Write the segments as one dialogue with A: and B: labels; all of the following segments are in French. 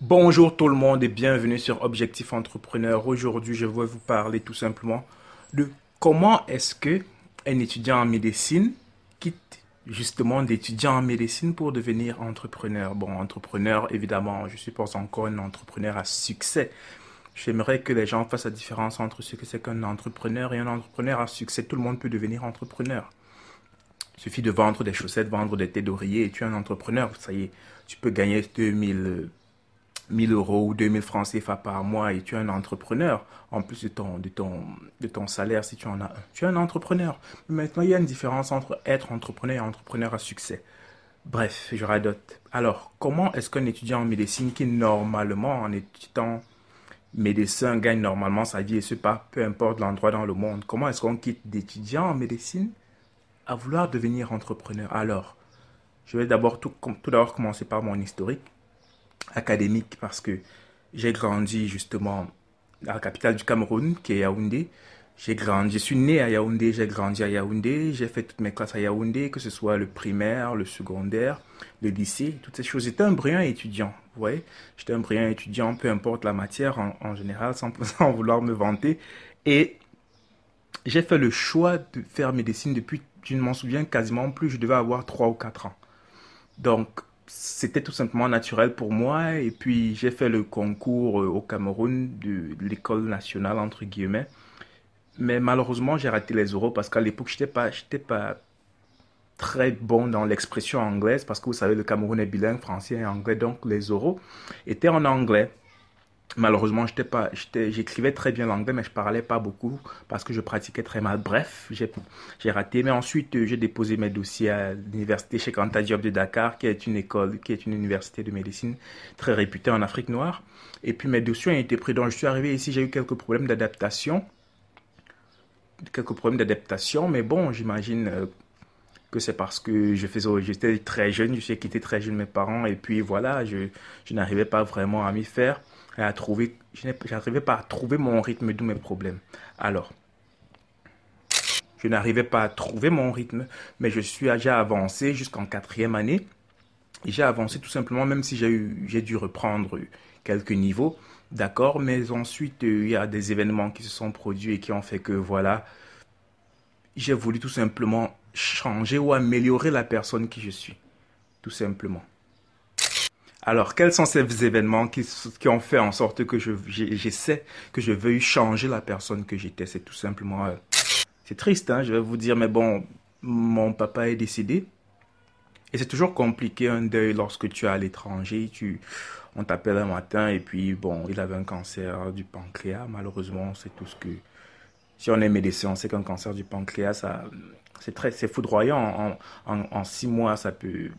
A: Bonjour tout le monde et bienvenue sur Objectif Entrepreneur. Aujourd'hui, je vais vous parler tout simplement de comment est-ce que un étudiant en médecine quitte justement d'étudiant en médecine pour devenir entrepreneur. Bon, entrepreneur, évidemment, je suis pas encore un entrepreneur à succès. J'aimerais que les gens fassent la différence entre ce que c'est qu'un entrepreneur et un entrepreneur à succès. Tout le monde peut devenir entrepreneur. Il suffit de vendre des chaussettes, vendre des thés d'oreiller et tu es un entrepreneur. Ça y est, tu peux gagner 2000 1000 euros ou 2000 francs CFA par mois et tu es un entrepreneur, en plus de ton, de ton, de ton salaire si tu en as un, tu es un entrepreneur. Mais maintenant, il y a une différence entre être entrepreneur et entrepreneur à succès. Bref, je radote. Alors, comment est-ce qu'un étudiant en médecine qui normalement, en étudiant médecin, gagne normalement sa vie et ce pas peu importe l'endroit dans le monde, comment est-ce qu'on quitte d'étudiant en médecine à vouloir devenir entrepreneur? Alors, je vais d'abord tout, tout d'abord commencer par mon historique académique parce que j'ai grandi justement à la capitale du Cameroun, qui est Yaoundé. J'ai grandi, je suis né à Yaoundé, j'ai grandi à Yaoundé, j'ai fait toutes mes classes à Yaoundé, que ce soit le primaire, le secondaire, le lycée, toutes ces choses. J'étais un brillant étudiant, vous voyez. J'étais un brillant étudiant, peu importe la matière en, général, sans, sans vouloir me vanter. Et j'ai fait le choix de faire médecine depuis, je ne m'en souviens quasiment plus, je devais avoir 3 ou 4 ans. Donc, c'était tout simplement naturel pour moi. Et puis, j'ai fait le concours euh, au Cameroun de l'école nationale, entre guillemets. Mais malheureusement, j'ai raté les euros parce qu'à l'époque, je n'étais pas, pas très bon dans l'expression anglaise parce que vous savez, le Cameroun est bilingue, français et anglais. Donc, les euros étaient en anglais. Malheureusement, j'écrivais très bien l'anglais, mais je parlais pas beaucoup parce que je pratiquais très mal. Bref, j'ai raté. Mais ensuite, euh, j'ai déposé mes dossiers à l'université chez Anta Diop de Dakar, qui est une école, qui est une université de médecine très réputée en Afrique noire. Et puis mes dossiers ont été pris. Donc, je suis arrivé ici, j'ai eu quelques problèmes d'adaptation, quelques problèmes d'adaptation. Mais bon, j'imagine euh, que c'est parce que je faisais, j'étais très jeune, je suis quitté très jeune mes parents, et puis voilà, je, je n'arrivais pas vraiment à m'y faire à trouver, je n'arrivais pas à trouver mon rythme, d'où mes problèmes. Alors, je n'arrivais pas à trouver mon rythme, mais je suis déjà avancé jusqu'en quatrième année. J'ai avancé tout simplement, même si j'ai dû reprendre quelques niveaux, d'accord, mais ensuite euh, il y a des événements qui se sont produits et qui ont fait que voilà, j'ai voulu tout simplement changer ou améliorer la personne qui je suis, tout simplement. Alors, quels sont ces événements qui, ont fait en sorte que je, j'essaie, que je veuille changer la personne que j'étais? C'est tout simplement... Euh, c'est triste, hein, je vais vous dire, mais bon, mon papa est décédé. Et c'est toujours compliqué un deuil lorsque tu es à l'étranger. Tu, on t'appelle un matin et puis, bon, il avait un cancer du pancréas. Malheureusement, c'est tout ce que... Si on est médecin, on sait qu'un cancer du pancréas, ça, c'est très, c'est foudroyant. En, en six mois, ça peut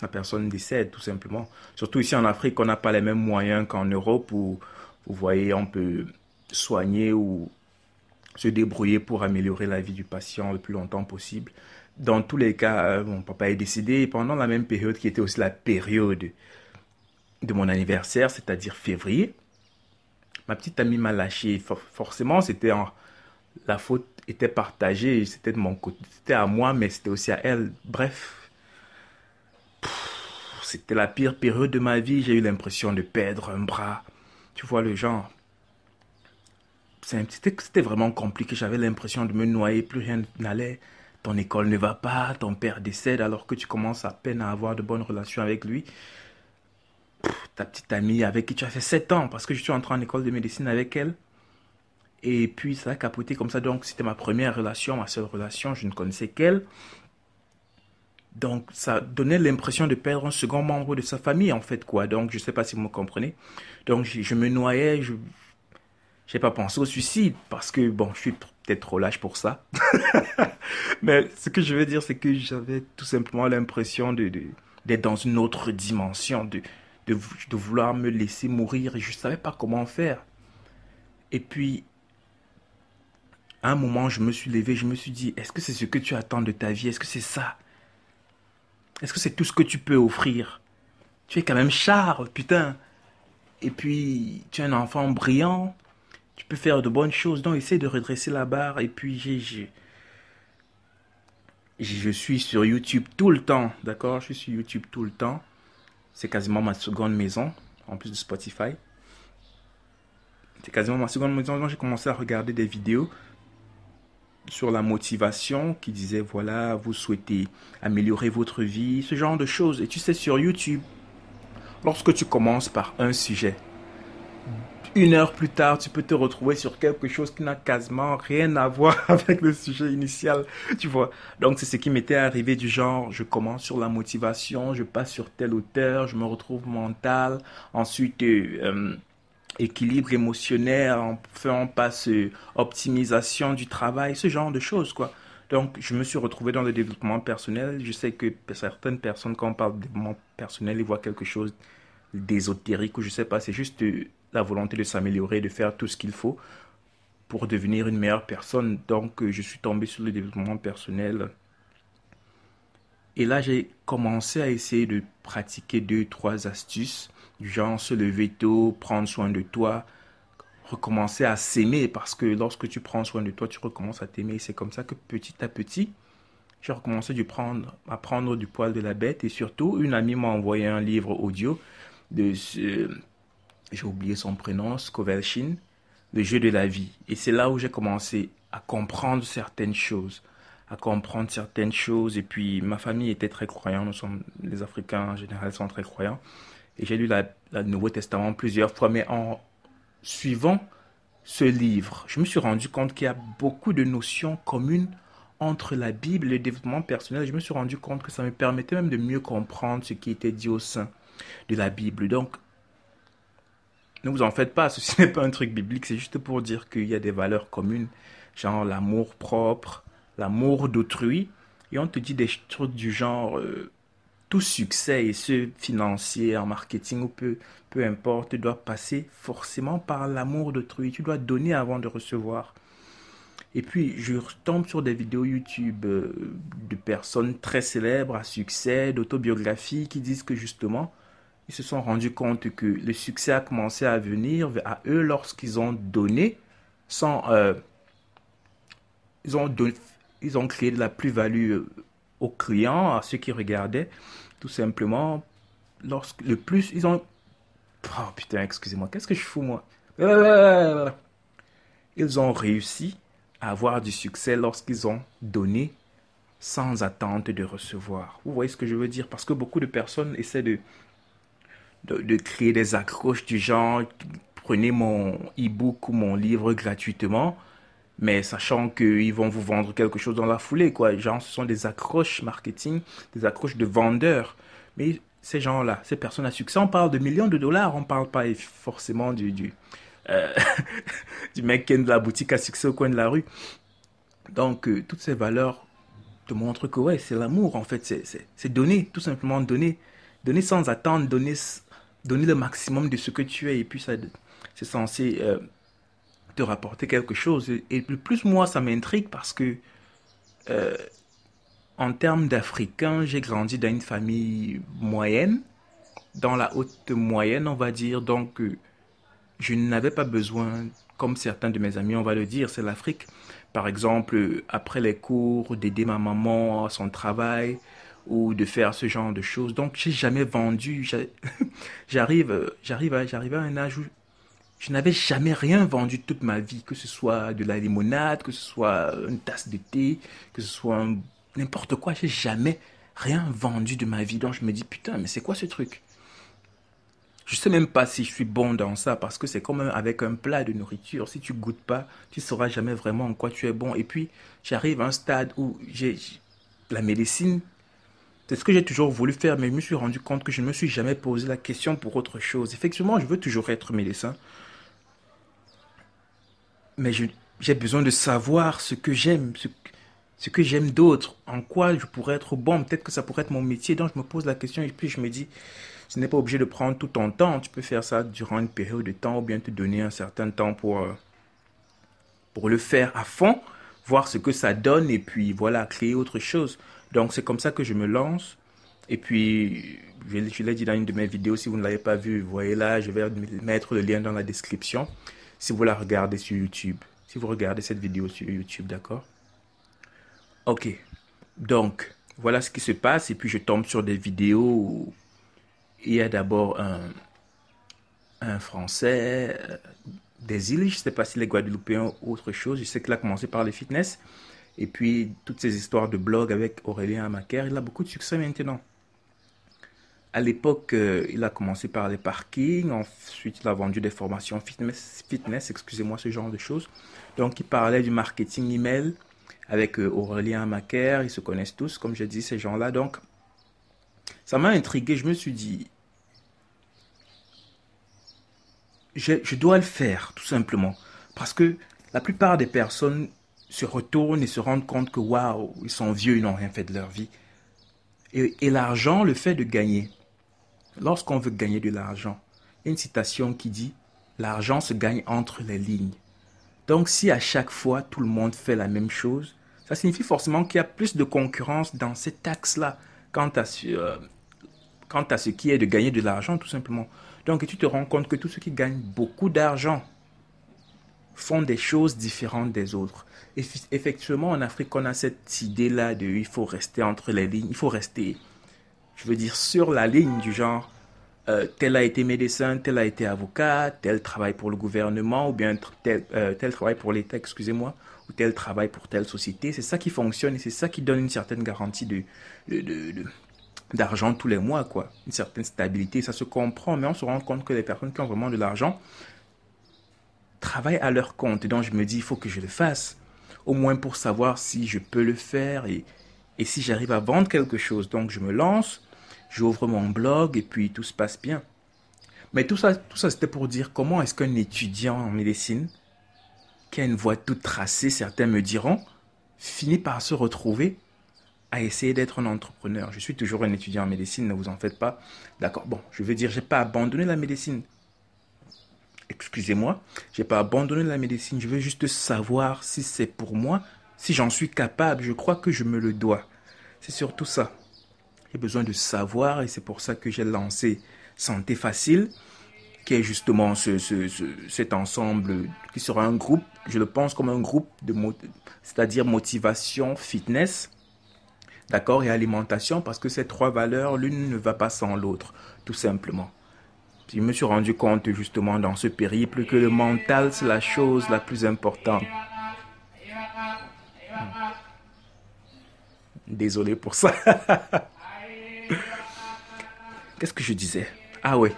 A: la personne décède tout simplement. Surtout ici en Afrique, on n'a pas les mêmes moyens qu'en Europe où, vous voyez, on peut soigner ou se débrouiller pour améliorer la vie du patient le plus longtemps possible. Dans tous les cas, euh, mon papa est décédé pendant la même période qui était aussi la période de mon anniversaire, c'est-à-dire février. Ma petite amie m'a lâché. forcément, c'était la faute était partagée, c'était de mon côté, c'était à moi, mais c'était aussi à elle. Bref, c'était la pire période de ma vie. J'ai eu l'impression de perdre un bras. Tu vois le genre. C'était vraiment compliqué. J'avais l'impression de me noyer. Plus rien n'allait. Ton école ne va pas. Ton père décède alors que tu commences à peine à avoir de bonnes relations avec lui. ta petite amie avec qui tu as fait 7 ans parce que je suis entré en école de médecine avec elle. Et puis ça a capoté comme ça. Donc c'était ma première relation, ma seule relation. Je ne connaissais qu'elle. Donc, ça donnait l'impression de perdre un second membre de sa famille, en fait, quoi. Donc, je ne sais pas si vous me comprenez. Donc, je, me noyais, je n'ai pas pensé au suicide, parce que, bon, je suis peut-être trop lâche pour ça. Mais ce que je veux dire, c'est que j'avais tout simplement l'impression de, d'être dans une autre dimension, de, de, vouloir me laisser mourir, et je ne savais pas comment faire. Et puis, à un moment, je me suis levé, je me suis dit, est-ce que c'est ce que tu attends de ta vie? Est-ce que c'est ça? Est-ce que c'est tout ce que tu peux offrir? Tu es quand même Charles, putain. Et puis, tu es un enfant brillant. Tu peux faire de bonnes choses. Donc, essaie de redresser la barre. Et puis. Je suis sur YouTube tout le temps, d'accord? Je suis sur YouTube tout le temps. C'est quasiment ma seconde maison. en plus de Spotify. C'est quasiment ma seconde motivation. J'ai commencé à regarder des vidéos sur la motivation qui disaient voilà, vous souhaitez améliorer votre vie, ce genre de choses. Et tu sais, sur YouTube, lorsque tu commences par un sujet, une heure plus tard, tu peux te retrouver sur quelque chose qui n'a quasiment rien à voir avec le sujet initial, tu vois. Donc c'est ce qui m'était arrivé du genre, je commence sur la motivation, je passe sur tel auteur, je me retrouve mental, ensuite euh, équilibre émotionnel, enfin on passe optimisation du travail, ce genre de choses, quoi. Donc, je me suis retrouvé dans le développement personnel. Je sais que certaines personnes, quand on parle de développement personnel, ils voient quelque chose d'ésotérique ou je sais pas, c'est juste euh, la volonté de s'améliorer, de faire tout ce qu'il faut pour devenir une meilleure personne. Donc, euh, je suis tombé sur le développement personnel. Et là, j'ai commencé à essayer de pratiquer deux, trois astuces, du genre se lever tôt, prendre soin de toi, recommencer à s'aimer, parce que lorsque tu prends soin de toi, tu recommences à t'aimer. C'est comme ça que petit à petit, j'ai recommencé prendre, à prendre du poil de la bête. Et surtout, une amie m'a envoyé un livre audio de ce j'ai oublié son prénom, Skovelchin, le jeu de la vie. Et c'est là où j'ai commencé à comprendre certaines choses, à comprendre certaines choses. Et puis ma famille était très croyante, nous sommes les Africains en général sont très croyants. Et j'ai lu le Nouveau Testament plusieurs fois, mais en suivant ce livre, je me suis rendu compte qu'il y a beaucoup de notions communes entre la Bible et le développement personnel. Je me suis rendu compte que ça me permettait même de mieux comprendre ce qui était dit au sein de la Bible. Donc, ne vous en faites pas, ceci n'est pas un truc biblique, c'est juste pour dire qu'il y a des valeurs communes, genre l'amour propre, l'amour d'autrui, et on te dit des trucs du genre euh, tout succès, et ce financier, en marketing ou peu, peu importe, doit passer forcément par l'amour d'autrui. Tu dois donner avant de recevoir. Et puis, je tombe sur des vidéos YouTube euh, de personnes très célèbres à succès, d'autobiographies, qui disent que justement, ils se sont rendus compte que le succès a commencé à venir à eux lorsqu'ils ont donné sans euh, ils ont ils ont créé de la plus-value euh, aux clients à ceux qui regardaient tout simplement lorsque le plus ils ont oh putain excusez-moi qu'est-ce que je fous moi? Ils ont réussi à avoir du succès lorsqu'ils ont donné sans attente de recevoir. Vous voyez ce que je veux dire? Parce que beaucoup de personnes essaient de de, créer des accroches du genre prenez mon e-book ou mon livre gratuitement, mais sachant qu'ils vont vous vendre quelque chose dans la foulée, quoi. Genre, ce sont des accroches marketing, des accroches de vendeurs. Mais ces gens-là, ces personnes à succès, on parle de millions de dollars, on parle pas forcément du, du, euh, du mec qui est de la boutique à succès au coin de la rue. Donc, euh, toutes ces valeurs te montrent que, ouais, c'est l'amour, en fait, c'est donner, tout simplement donner. Donner sans attendre, donner donner le maximum de ce que tu es et puis c'est censé euh, te rapporter quelque chose et plus moi ça m'intrigue parce que euh, en termes d'Africains j'ai grandi dans une famille moyenne dans la haute moyenne on va dire donc euh, je n'avais pas besoin comme certains de mes amis on va le dire c'est l'Afrique par exemple après les cours d'aider ma maman à son travail ou de faire ce genre de choses. Donc, j'ai jamais vendu. J'arrive, j'arrive, j'arrive à un âge où je n'avais jamais rien vendu toute ma vie, que ce soit de la limonade, que ce soit une tasse de thé, que ce soit n'importe quoi. J'ai jamais rien vendu de ma vie. Donc, je me dis putain, mais c'est quoi ce truc? Je sais même pas si je suis bon dans ça parce que c'est comme avec un plat de nourriture. Si tu goûtes pas, tu sauras jamais vraiment en quoi tu es bon. Et puis, j'arrive à un stade où j'ai la médecine c'est ce que j'ai toujours voulu faire, mais je me suis rendu compte que je ne me suis jamais posé la question pour autre chose. Effectivement, je veux toujours être médecin. Mais j'ai besoin de savoir ce que j'aime, ce, que j'aime d'autres, en quoi je pourrais être bon. Peut-être que ça pourrait être mon métier. Donc je me pose la question et puis je me dis, ce n'est pas obligé de prendre tout ton temps. Tu peux faire ça durant une période de temps ou bien te donner un certain temps pour, euh, pour le faire à fond, voir ce que ça donne et puis voilà, créer autre chose. Donc c'est comme ça que je me lance. Et puis, je, l'ai dit dans une de mes vidéos, si vous ne l'avez pas vu, voyez là, je vais mettre le lien dans la description si vous la regardez sur YouTube. Si vous regardez cette vidéo sur YouTube, d'accord? Ok. Donc, voilà ce qui se passe. Et puis, je tombe sur des vidéos où il y a d'abord un, un Français euh, des îles, je ne sais pas si les Guadeloupéens ou autre chose, je sais qu'il a commencé par le fitness, et puis toutes ces histoires de blog avec Aurélien Amaker, il a beaucoup de succès maintenant. À l'époque, euh, il a commencé par les parkings, ensuite il a vendu des formations fitness, fitness excusez-moi, ce genre de choses. Donc il parlait du marketing email avec euh, Aurélien Amaker, ils se connaissent tous, comme je dis, ces gens-là. Donc ça m'a intrigué, je me suis dit, je, dois le faire, tout simplement. Parce que la plupart des personnes se retournent et se rendent compte que waouh, ils sont vieux, ils n'ont rien fait de leur vie. Et l'argent, le fait de gagner. Lorsqu'on veut gagner de l'argent, une citation qui dit L'argent se gagne entre les lignes. Donc si à chaque fois tout le monde fait la même chose, ça signifie forcément qu'il y a plus de concurrence dans cet axe-là quant à, ce, euh, quant à ce qui est de gagner de l'argent tout simplement. Donc tu te rends compte que tous ceux qui gagnent beaucoup d'argent font des choses différentes des autres. Effectivement, en Afrique, on a cette idée-là de il faut rester entre les lignes, il faut rester, je veux dire, sur la ligne du genre, euh, tel a été médecin, tel a été avocat, tel travaille pour le gouvernement, ou bien tel, euh, tel travaille pour l'État, excusez-moi, ou tel travaille pour telle société. C'est ça qui fonctionne et c'est ça qui donne une certaine garantie de, d'argent tous les mois, quoi. Une certaine stabilité, ça se comprend, mais on se rend compte que les personnes qui ont vraiment de l'argent travaillent à leur compte. Et donc je me dis, il faut que je le fasse, au moins pour savoir si je peux le faire et, et si j'arrive à vendre quelque chose. Donc je me lance, j'ouvre mon blog et puis tout se passe bien. Mais tout ça, tout ça c'était pour dire comment est-ce qu'un étudiant en médecine, qui a une voie toute tracée, certains me diront, finit par se retrouver à essayer d'être un entrepreneur. Je suis toujours un étudiant en médecine, ne vous en faites pas. D'accord, bon, je veux dire, j'ai pas abandonné la médecine. Excusez-moi, j'ai pas abandonné la médecine. Je veux juste savoir si c'est pour moi, si j'en suis capable. Je crois que je me le dois. C'est surtout ça. J'ai besoin de savoir et c'est pour ça que j'ai lancé Santé Facile, qui est justement ce, cet ensemble qui sera un groupe, je le pense comme un groupe de, c'est-à-dire motivation, fitness, D'accord Et alimentation, parce que ces trois valeurs, l'une ne va pas sans l'autre, tout simplement. Je me suis rendu compte justement dans ce périple que le mental, c'est la chose la plus importante. Désolé pour ça. Qu'est-ce que je disais? Ah ouais,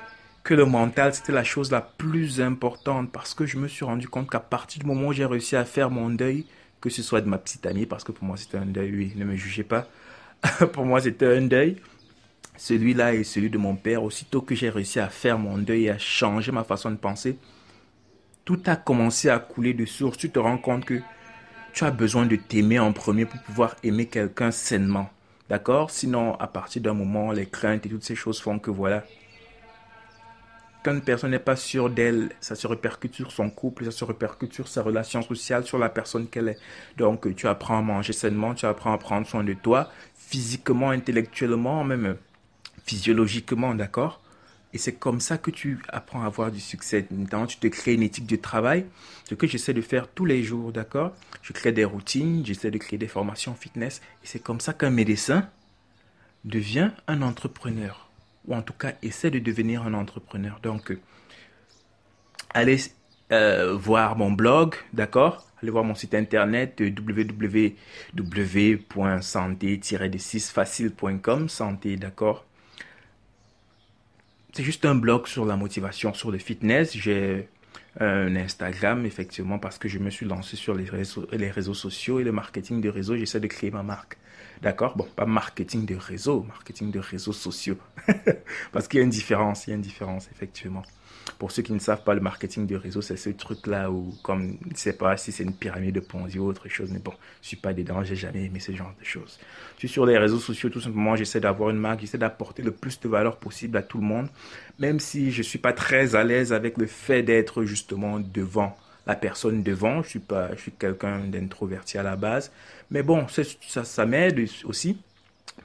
A: que le mental, c'était la chose la plus importante parce que je me suis rendu compte qu'à partir du moment où j'ai réussi à faire mon deuil, que ce soit de ma petite amie, parce que pour moi c'était un deuil, oui, ne me jugez pas, pour moi, c'était un deuil. Celui-là et celui de mon père, aussitôt que j'ai réussi à faire mon deuil et à changer ma façon de penser, tout a commencé à couler de source. Tu te rends compte que tu as besoin de t'aimer en premier pour pouvoir aimer quelqu'un sainement. D'accord? Sinon, à partir d'un moment, les craintes et toutes ces choses font que voilà. Quand une personne n'est pas sûre d'elle, ça se répercute sur son couple, ça se répercute sur sa relation sociale, sur la personne qu'elle est. Donc, tu apprends à manger sainement, tu apprends à prendre soin de toi, physiquement, intellectuellement, même physiologiquement, d'accord? Et c'est comme ça que tu apprends à avoir du succès. Maintenant, tu te crées une éthique de travail, ce que j'essaie de faire tous les jours, d'accord? Je crée des routines, j'essaie de créer des formations fitness, et c'est comme ça qu'un médecin devient un entrepreneur, ou en tout cas essaie de devenir un entrepreneur. Donc, euh, allez euh, voir mon blog, d'accord? Allez voir mon site internet euh, www.santé-6facile.com. Santé, d'accord? C'est juste un blog sur la motivation, sur le fitness. J'ai un Instagram, effectivement, parce que je me suis lancé sur les réseaux, les réseaux sociaux et le marketing de réseau. J'essaie de créer ma marque. D'accord? Bon, pas marketing de réseau, marketing de réseaux sociaux. parce qu'il y a une différence, il y a une différence, effectivement. Pour ceux qui ne savent pas, le marketing de réseau, c'est ce truc-là où, comme, je ne sais pas si c'est une pyramide de Ponzi ou autre chose, mais bon, je suis pas dedans, j'ai jamais aimé ce genre de choses. Je suis sur les réseaux sociaux, tout simplement, j'essaie d'avoir une marque, j'essaie d'apporter le plus de valeur possible à tout le monde, même si je suis pas très à l'aise avec le fait d'être justement devant la personne devant. Je suis pas, je suis quelqu'un d'introverti à la base, mais bon, ça, ça m'aide aussi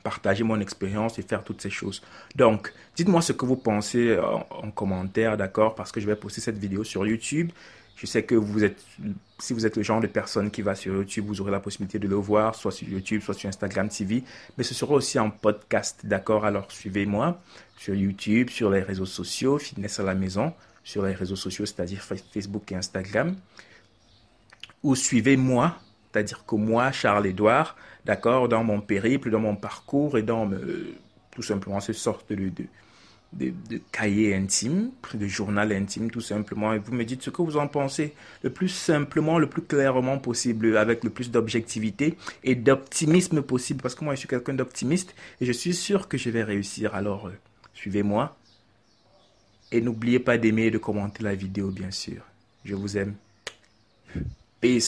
A: partager mon expérience et faire toutes ces choses. Donc, dites-moi ce que vous pensez en, commentaire, d'accord Parce que je vais poster cette vidéo sur YouTube. Je sais que vous êtes, si vous êtes le genre de personne qui va sur YouTube, vous aurez la possibilité de le voir, soit sur YouTube, soit sur Instagram TV. Mais ce sera aussi en podcast, d'accord? Alors, suivez-moi sur YouTube, sur les réseaux sociaux, Fitness à la maison. sur les réseaux sociaux, c'est-à-dire Facebook et Instagram. Ou suivez-moi, c'est-à-dire que moi, Charles-Édouard, d'accord, dans mon périple, dans mon parcours et dans tout simplement ce sorte de, de, de, cahier intime, de journal intime tout simplement, et vous me dites ce que vous en pensez le plus simplement, le plus clairement possible, avec le plus d'objectivité et d'optimisme possible, parce que moi je suis quelqu'un d'optimiste et je suis sûr que je vais réussir. Alors, euh, suivez-moi et n'oubliez pas d'aimer et de commenter la vidéo, bien sûr. Je vous aime. Peace.